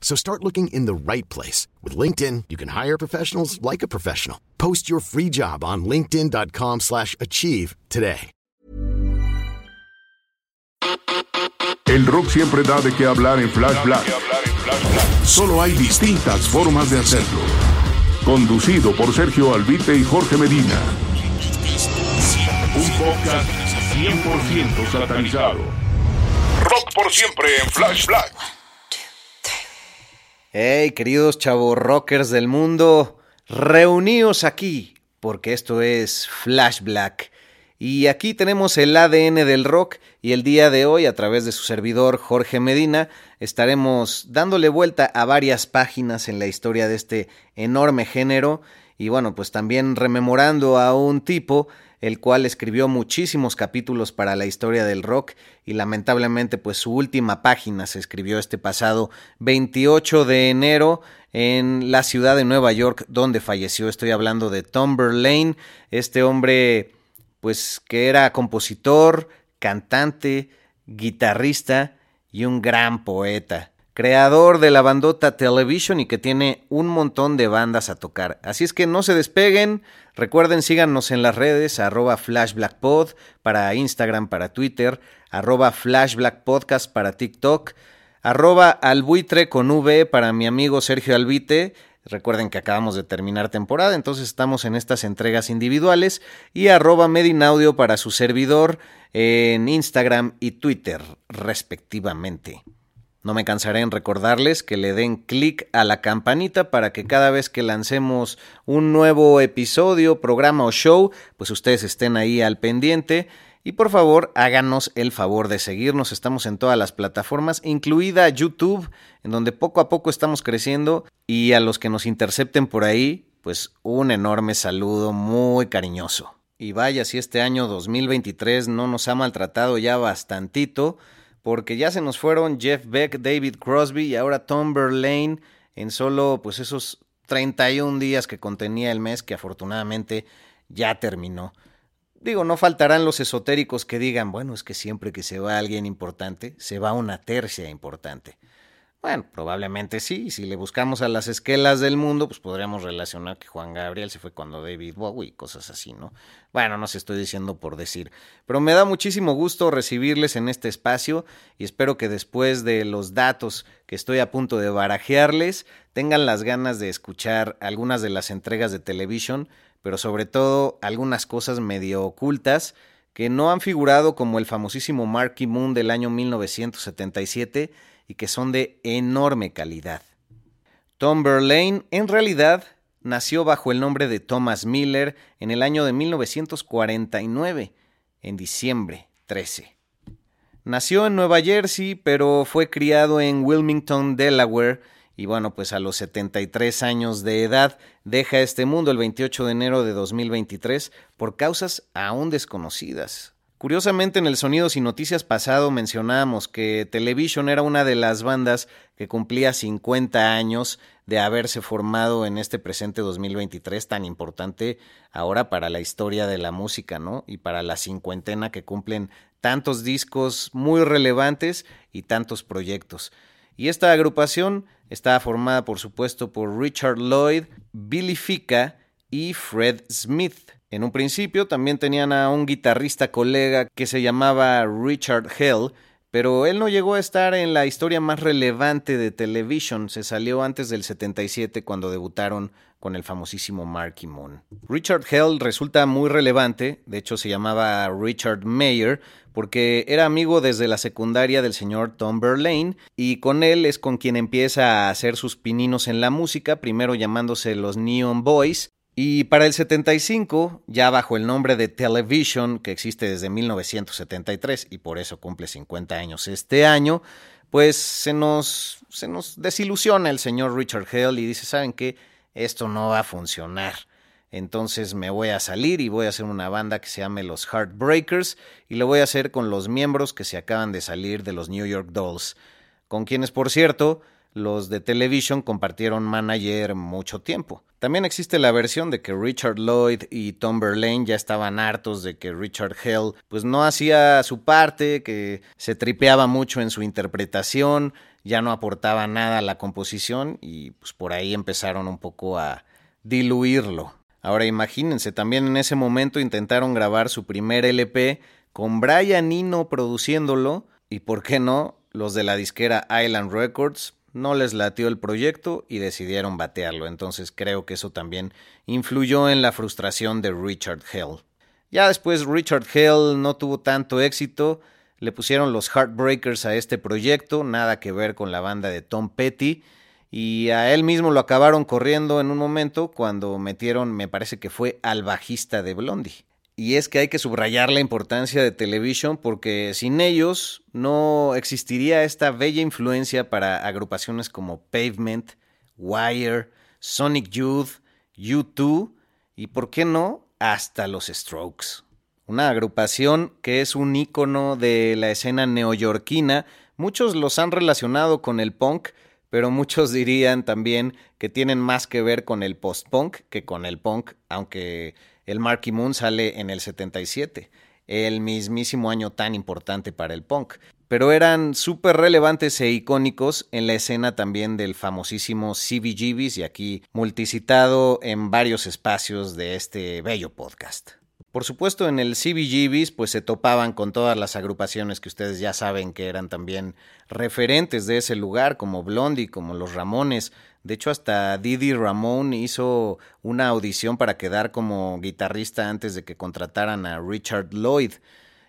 So start looking in the right place. With LinkedIn, you can hire professionals like a professional. Post your free job on linkedin.com slash achieve today. El rock siempre da de qué hablar en Flash Black. Solo hay distintas formas de hacerlo. Conducido por Sergio Albite y Jorge Medina. Un podcast 100% satanizado. Rock por siempre en Flash Black. Hey, queridos chavos rockers del mundo, reuníos aquí, porque esto es Flash Black. Y aquí tenemos el ADN del rock y el día de hoy a través de su servidor Jorge Medina estaremos dándole vuelta a varias páginas en la historia de este enorme género y bueno pues también rememorando a un tipo el cual escribió muchísimos capítulos para la historia del rock y lamentablemente pues su última página se escribió este pasado 28 de enero en la ciudad de Nueva York donde falleció. Estoy hablando de Tom Verlaine, este hombre pues que era compositor, cantante, guitarrista y un gran poeta. Creador de la bandota Television y que tiene un montón de bandas a tocar. Así es que no se despeguen. Recuerden, síganos en las redes, arroba flashblackpod para Instagram, para Twitter, arroba flashblackpodcast para TikTok, arroba albuitre con V para mi amigo Sergio Albite Recuerden que acabamos de terminar temporada, entonces estamos en estas entregas individuales y arroba Medinaudio para su servidor en Instagram y Twitter, respectivamente. No me cansaré en recordarles que le den clic a la campanita para que cada vez que lancemos un nuevo episodio, programa o show, pues ustedes estén ahí al pendiente. Y por favor, háganos el favor de seguirnos. Estamos en todas las plataformas, incluida YouTube, en donde poco a poco estamos creciendo. Y a los que nos intercepten por ahí, pues un enorme saludo muy cariñoso. Y vaya si este año 2023 no nos ha maltratado ya bastantito, porque ya se nos fueron Jeff Beck, David Crosby y ahora Tom Verlaine en solo pues esos 31 días que contenía el mes que afortunadamente ya terminó. Digo, no faltarán los esotéricos que digan, bueno, es que siempre que se va alguien importante, se va una tercia importante. Bueno, probablemente sí. Si le buscamos a las esquelas del mundo, pues podríamos relacionar que Juan Gabriel se fue cuando David Bowie y cosas así, ¿no? Bueno, no se estoy diciendo por decir. Pero me da muchísimo gusto recibirles en este espacio y espero que después de los datos que estoy a punto de barajearles, tengan las ganas de escuchar algunas de las entregas de televisión pero sobre todo algunas cosas medio ocultas que no han figurado como el famosísimo Marky Moon del año 1977 y que son de enorme calidad. Tom Verlaine en realidad nació bajo el nombre de Thomas Miller en el año de 1949, en diciembre 13. Nació en Nueva Jersey, pero fue criado en Wilmington, Delaware, y bueno, pues a los 73 años de edad deja este mundo el 28 de enero de 2023 por causas aún desconocidas. Curiosamente en el Sonidos y Noticias pasado mencionábamos que Television era una de las bandas que cumplía 50 años de haberse formado en este presente 2023 tan importante ahora para la historia de la música, ¿no? Y para la cincuentena que cumplen tantos discos muy relevantes y tantos proyectos. Y esta agrupación estaba formada, por supuesto, por Richard Lloyd, Billy Fica y Fred Smith. En un principio también tenían a un guitarrista colega que se llamaba Richard Hell, pero él no llegó a estar en la historia más relevante de Television, se salió antes del 77 cuando debutaron con el famosísimo Marky Moon. Richard Hell resulta muy relevante, de hecho se llamaba Richard Mayer, porque era amigo desde la secundaria del señor Tom Verlaine, y con él es con quien empieza a hacer sus pininos en la música, primero llamándose los Neon Boys, y para el 75, ya bajo el nombre de Television, que existe desde 1973 y por eso cumple 50 años este año, pues se nos, se nos desilusiona el señor Richard Hell y dice, ¿saben qué? Esto no va a funcionar. Entonces me voy a salir y voy a hacer una banda que se llame los Heartbreakers y lo voy a hacer con los miembros que se acaban de salir de los New York Dolls, con quienes, por cierto, los de Television compartieron manager mucho tiempo. También existe la versión de que Richard Lloyd y Tom Verlaine ya estaban hartos de que Richard Hell pues no hacía su parte, que se tripeaba mucho en su interpretación, ya no aportaba nada a la composición y pues por ahí empezaron un poco a diluirlo. Ahora imagínense, también en ese momento intentaron grabar su primer LP con Brian Eno produciéndolo y por qué no, los de la disquera Island Records no les latió el proyecto y decidieron batearlo, entonces creo que eso también influyó en la frustración de Richard Hell. Ya después Richard Hell no tuvo tanto éxito, le pusieron los Heartbreakers a este proyecto, nada que ver con la banda de Tom Petty, y a él mismo lo acabaron corriendo en un momento cuando metieron, me parece que fue al bajista de Blondie. Y es que hay que subrayar la importancia de Television porque sin ellos no existiría esta bella influencia para agrupaciones como Pavement, Wire, Sonic Youth, U2 y, por qué no, hasta los Strokes. Una agrupación que es un ícono de la escena neoyorquina. Muchos los han relacionado con el punk, pero muchos dirían también que tienen más que ver con el post-punk que con el punk, aunque el Marky Moon sale en el 77, el mismísimo año tan importante para el punk. Pero eran súper relevantes e icónicos en la escena también del famosísimo CBGBs y aquí multicitado en varios espacios de este bello podcast. Por supuesto, en el CBGBs pues se topaban con todas las agrupaciones que ustedes ya saben que eran también referentes de ese lugar, como Blondie, como Los Ramones, de hecho, hasta Didi Ramón hizo una audición para quedar como guitarrista antes de que contrataran a Richard Lloyd.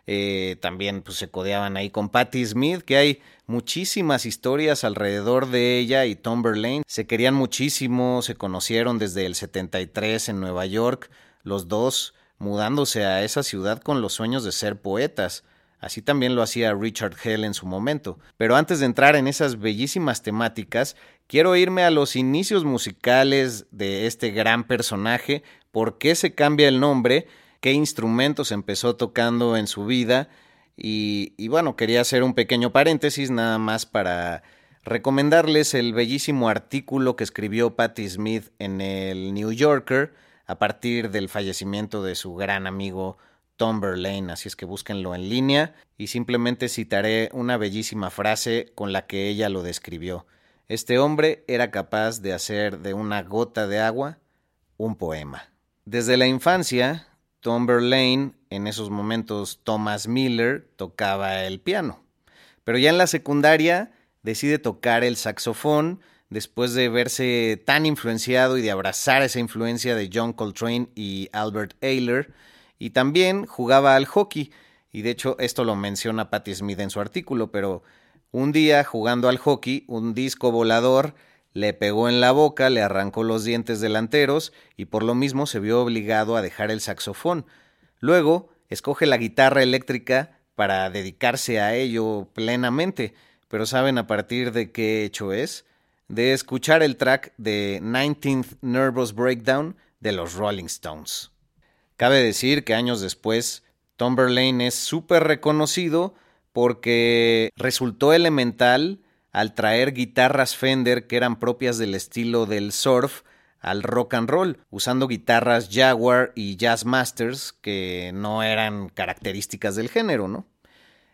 Eh, también pues, se codeaban ahí con Patti Smith, que hay muchísimas historias alrededor de ella y Tom Verlaine. Se querían muchísimo, se conocieron desde el 73 en Nueva York, los dos mudándose a esa ciudad con los sueños de ser poetas. Así también lo hacía Richard Hell en su momento. Pero antes de entrar en esas bellísimas temáticas, quiero irme a los inicios musicales de este gran personaje, por qué se cambia el nombre, qué instrumentos empezó tocando en su vida. Y, bueno, quería hacer un pequeño paréntesis nada más para recomendarles el bellísimo artículo que escribió Patti Smith en el New Yorker a partir del fallecimiento de su gran amigo Tom Verlaine, así es que búsquenlo en línea y simplemente citaré una bellísima frase con la que ella lo describió. Este hombre era capaz de hacer de una gota de agua un poema. Desde la infancia, Tom Verlaine, en esos momentos Thomas Miller, tocaba el piano. Pero ya en la secundaria decide tocar el saxofón después de verse tan influenciado y de abrazar esa influencia de John Coltrane y Albert Ayler, y también jugaba al hockey. Y de hecho esto lo menciona Patti Smith en su artículo, pero un día jugando al hockey, un disco volador le pegó en la boca, le arrancó los dientes delanteros y por lo mismo se vio obligado a dejar el saxofón. Luego escoge la guitarra eléctrica para dedicarse a ello plenamente. Pero ¿saben a partir de qué hecho es? De escuchar el track de 19th Nervous Breakdown de los Rolling Stones. Cabe decir que años después, Tom Verlaine es súper reconocido porque resultó elemental al traer guitarras Fender que eran propias del estilo del surf al rock and roll, usando guitarras Jaguar y Jazz Masters que no eran características del género, ¿no?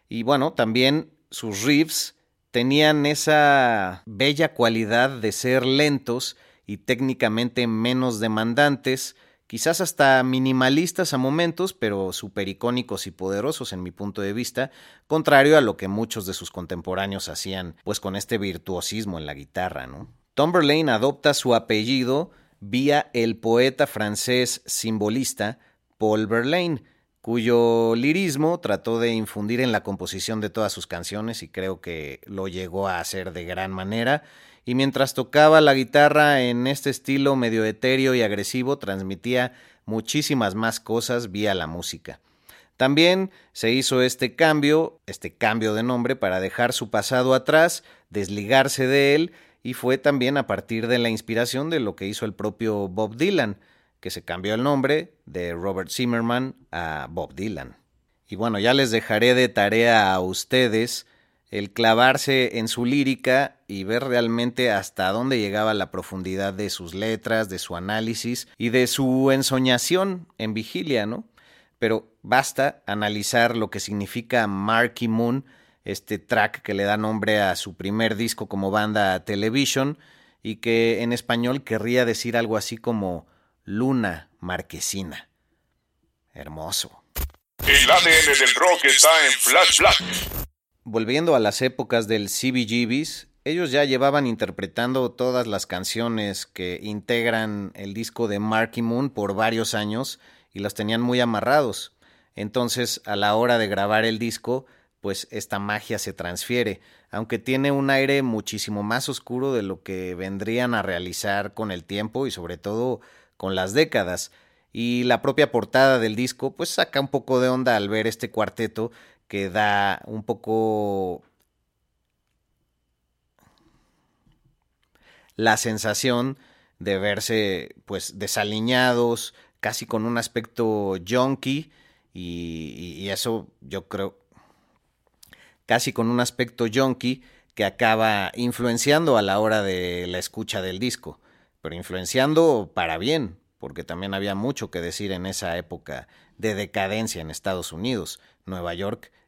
Y bueno, también sus riffs tenían esa bella cualidad de ser lentos y técnicamente menos demandantes quizás hasta minimalistas a momentos, pero súper icónicos y poderosos en mi punto de vista, contrario a lo que muchos de sus contemporáneos hacían, pues con este virtuosismo en la guitarra, ¿no? Tom Verlaine adopta su apellido vía el poeta francés simbolista Paul Verlaine, cuyo lirismo trató de infundir en la composición de todas sus canciones y creo que lo llegó a hacer de gran manera. Y mientras tocaba la guitarra en este estilo medio etéreo y agresivo, transmitía muchísimas más cosas vía la música. También se hizo este cambio, este cambio de nombre para dejar su pasado atrás, desligarse de él, y fue también a partir de la inspiración de lo que hizo el propio Bob Dylan, que se cambió el nombre de Robert Zimmerman a Bob Dylan. Y bueno, ya les dejaré de tarea a ustedes el clavarse en su lírica y ver realmente hasta dónde llegaba la profundidad de sus letras, de su análisis y de su ensoñación en vigilia, ¿no? Pero basta analizar lo que significa Marky Moon, este track que le da nombre a su primer disco como banda Television y que en español querría decir algo así como Luna Marquesina. Hermoso. El ADN del rock está en Flash. Volviendo a las épocas del CBGBs, ellos ya llevaban interpretando todas las canciones que integran el disco de Marky Moon por varios años y los tenían muy amarrados. Entonces, a la hora de grabar el disco, pues esta magia se transfiere, aunque tiene un aire muchísimo más oscuro de lo que vendrían a realizar con el tiempo y sobre todo con las décadas. Y la propia portada del disco pues saca un poco de onda al ver este cuarteto que da un poco la sensación de verse pues desaliñados, casi con un aspecto junky y, eso yo creo casi con un aspecto junky que acaba influenciando a la hora de la escucha del disco, pero influenciando para bien, porque también había mucho que decir en esa época de decadencia en Estados Unidos. Nueva York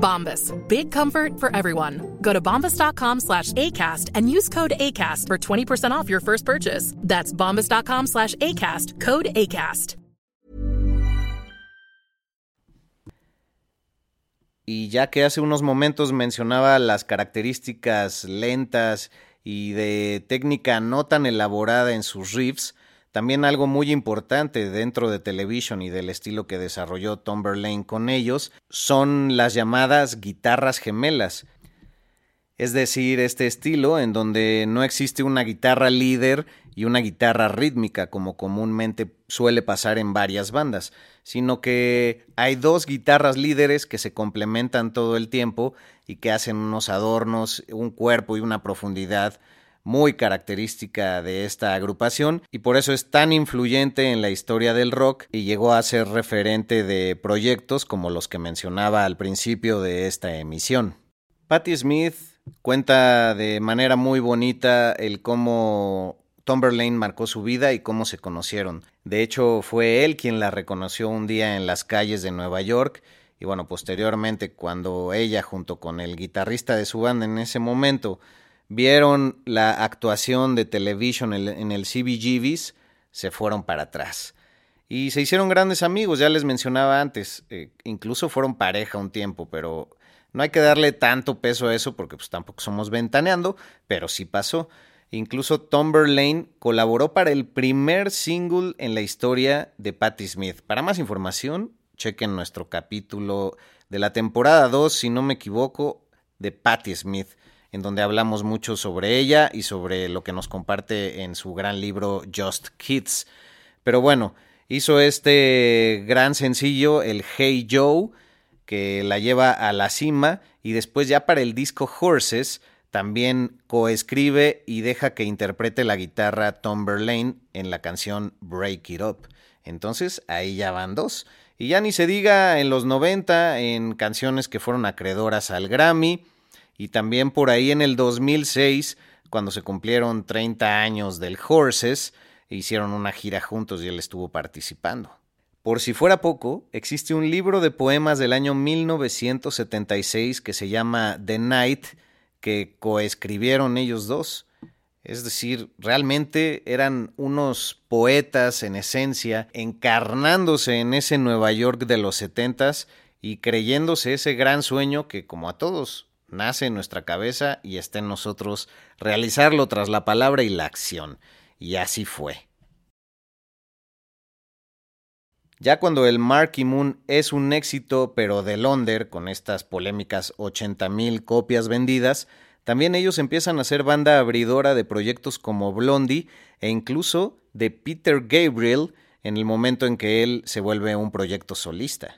Bombas. Big comfort for everyone. Go to bombas.com slash ACAST and use code ACAST for 20% off your first purchase. That's bombas.com slash ACAST. Code ACAST. Y ya que hace unos momentos mencionaba las características lentas y de técnica no tan elaborada en sus riffs, también algo muy importante dentro de Television y del estilo que desarrolló Tom Verlaine con ellos son las llamadas guitarras gemelas. Es decir, este estilo en donde no existe una guitarra líder y una guitarra rítmica como comúnmente suele pasar en varias bandas, sino que hay dos guitarras líderes que se complementan todo el tiempo y que hacen unos adornos, un cuerpo y una profundidad muy característica de esta agrupación y por eso es tan influyente en la historia del rock y llegó a ser referente de proyectos como los que mencionaba al principio de esta emisión. Patti Smith cuenta de manera muy bonita el cómo Tom Verlaine marcó su vida y cómo se conocieron. De hecho, fue él quien la reconoció un día en las calles de Nueva York y bueno, posteriormente cuando ella junto con el guitarrista de su banda en ese momento vieron la actuación de Television en el CBGBs, se fueron para atrás. Y se hicieron grandes amigos, ya les mencionaba antes, eh, incluso fueron pareja un tiempo, pero no hay que darle tanto peso a eso porque pues tampoco somos ventaneando, pero sí pasó. Incluso Tom Verlaine colaboró para el primer single en la historia de Patti Smith. Para más información, chequen nuestro capítulo de la temporada 2, si no me equivoco, de Patti Smith, en donde hablamos mucho sobre ella y sobre lo que nos comparte en su gran libro Just Kids. Pero bueno, hizo este gran sencillo, el Hey Joe, que la lleva a la cima, y después ya para el disco Horses, también coescribe y deja que interprete la guitarra Tom Verlaine en la canción Break It Up. Entonces ahí ya van dos. Y ya ni se diga en los 90 en canciones que fueron acreedoras al Grammy y también por ahí en el 2006 cuando se cumplieron 30 años del Horses, hicieron una gira juntos y él estuvo participando. Por si fuera poco, existe un libro de poemas del año 1976 que se llama The Night que coescribieron ellos dos. Es decir, realmente eran unos poetas en esencia, encarnándose en ese Nueva York de los setentas y creyéndose ese gran sueño que, como a todos, nace en nuestra cabeza y está en nosotros realizarlo tras la palabra y la acción. Y así fue. Ya cuando el Marky Moon es un éxito, pero de Londres, con estas polémicas 80.000 copias vendidas, también ellos empiezan a ser banda abridora de proyectos como Blondie e incluso de Peter Gabriel en el momento en que él se vuelve un proyecto solista.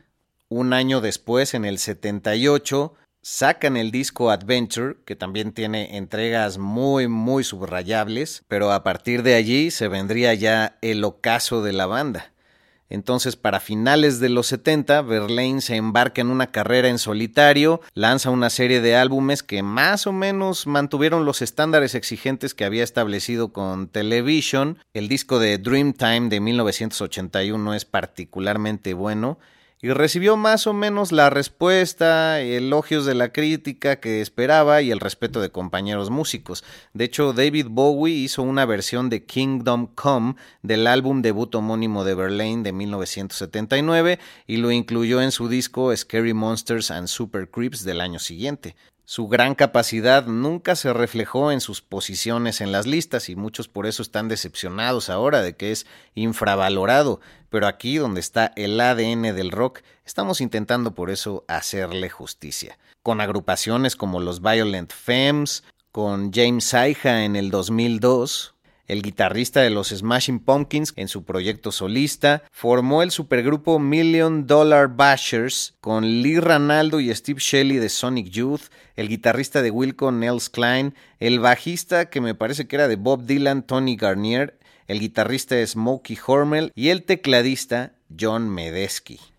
Un año después, en el 78, sacan el disco Adventure, que también tiene entregas muy, muy subrayables, pero a partir de allí se vendría ya el ocaso de la banda. Entonces, para finales de los 70, Verlaine se embarca en una carrera en solitario, lanza una serie de álbumes que más o menos mantuvieron los estándares exigentes que había establecido con Television. El disco de Dreamtime de 1981 es particularmente bueno y recibió más o menos la respuesta, elogios de la crítica que esperaba y el respeto de compañeros músicos. De hecho, David Bowie hizo una versión de Kingdom Come del álbum debut homónimo de Verlaine de 1979 y lo incluyó en su disco Scary Monsters and Super Creeps del año siguiente. Su gran capacidad nunca se reflejó en sus posiciones en las listas y muchos por eso están decepcionados ahora de que es infravalorado, pero aquí donde está el ADN del rock estamos intentando por eso hacerle justicia. Con agrupaciones como los Violent Femmes, con James Saija en el 2002, el guitarrista de los Smashing Pumpkins en su proyecto solista, formó el supergrupo Million Dollar Bashers con Lee Ranaldo y Steve Shelley de Sonic Youth, el guitarrista de Wilco Nels Klein, el bajista que me parece que era de Bob Dylan Tony Garnier, el guitarrista Smokey Hormel y el tecladista John Medesky.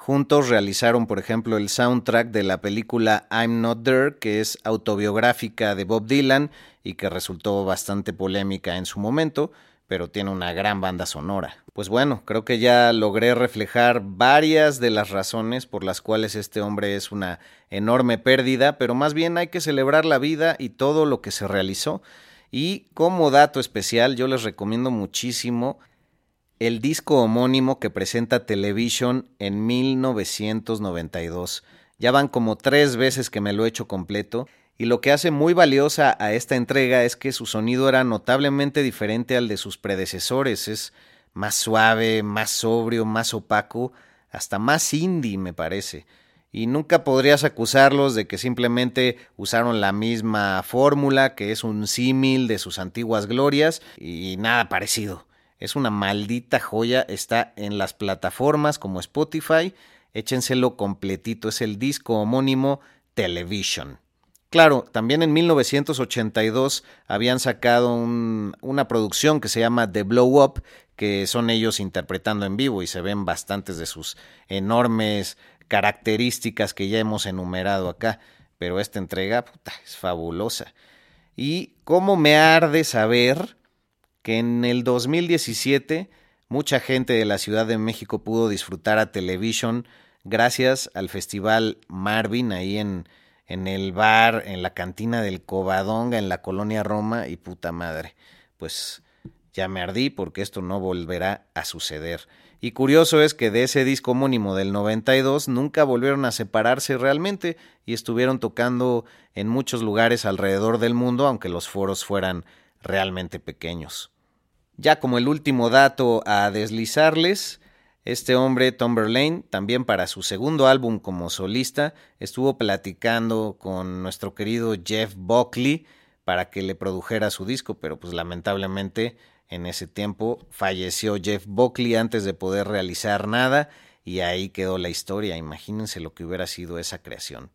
Juntos realizaron, por ejemplo, el soundtrack de la película I'm Not There, que es autobiográfica de Bob Dylan y que resultó bastante polémica en su momento, pero tiene una gran banda sonora. Pues bueno, creo que ya logré reflejar varias de las razones por las cuales este hombre es una enorme pérdida, pero más bien hay que celebrar la vida y todo lo que se realizó. Y como dato especial, yo les recomiendo muchísimo el disco homónimo que presenta Television en 1992. Ya van como tres veces que me lo he hecho completo y lo que hace muy valiosa a esta entrega es que su sonido era notablemente diferente al de sus predecesores. Es más suave, más sobrio, más opaco, hasta más indie me parece. Y nunca podrías acusarlos de que simplemente usaron la misma fórmula, que es un símil de sus antiguas glorias, y nada parecido. Es una maldita joya, está en las plataformas como Spotify, échenselo completito, es el disco homónimo Television. Claro, también en 1982 habían sacado una producción que se llama The Blow Up, que son ellos interpretando en vivo y se ven bastantes de sus enormes características que ya hemos enumerado acá, pero esta entrega es fabulosa. Y cómo me arde saber que en el 2017 mucha gente de la Ciudad de México pudo disfrutar a Television gracias al Festival Marvin ahí en, en el bar, en la cantina del Covadonga, en la colonia Roma, y puta madre, pues ya me ardí porque esto no volverá a suceder. Y curioso es que de ese disco homónimo del 92 nunca volvieron a separarse realmente y estuvieron tocando en muchos lugares alrededor del mundo, aunque los foros fueran realmente pequeños. Ya como el último dato a deslizarles, este hombre, Tom Verlaine, también para su segundo álbum como solista, estuvo platicando con nuestro querido Jeff Buckley para que le produjera su disco, pero pues lamentablemente en ese tiempo falleció Jeff Buckley antes de poder realizar nada y ahí quedó la historia. Imagínense lo que hubiera sido esa creación.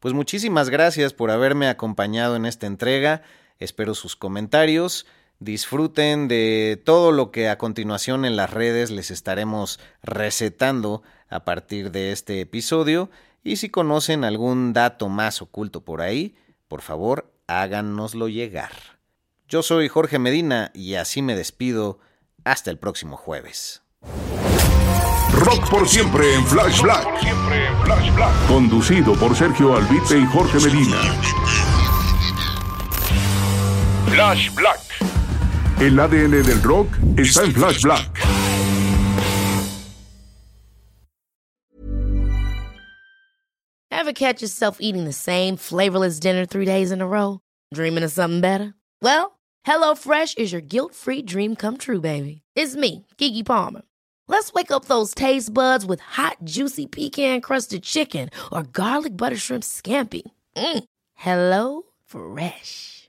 Pues muchísimas gracias por haberme acompañado en esta entrega. Espero sus comentarios. Disfruten de todo lo que a continuación en las redes les estaremos recetando a partir de este episodio. Y si conocen algún dato más oculto por ahí, por favor háganoslo llegar. Yo soy Jorge Medina y así me despido. Hasta el próximo jueves. Rock por siempre en Flash Black. Conducido por Sergio Albite y Jorge Medina. Flash Black. El ADN del rock está en Flash Black. Ever catch yourself eating the same flavorless dinner three days in a row? Dreaming of something better? Well, HelloFresh is your guilt-free dream come true, baby. It's me, Kiki Palmer. Let's wake up those taste buds with hot, juicy pecan-crusted chicken or garlic butter shrimp scampi. Mm. Hello Fresh.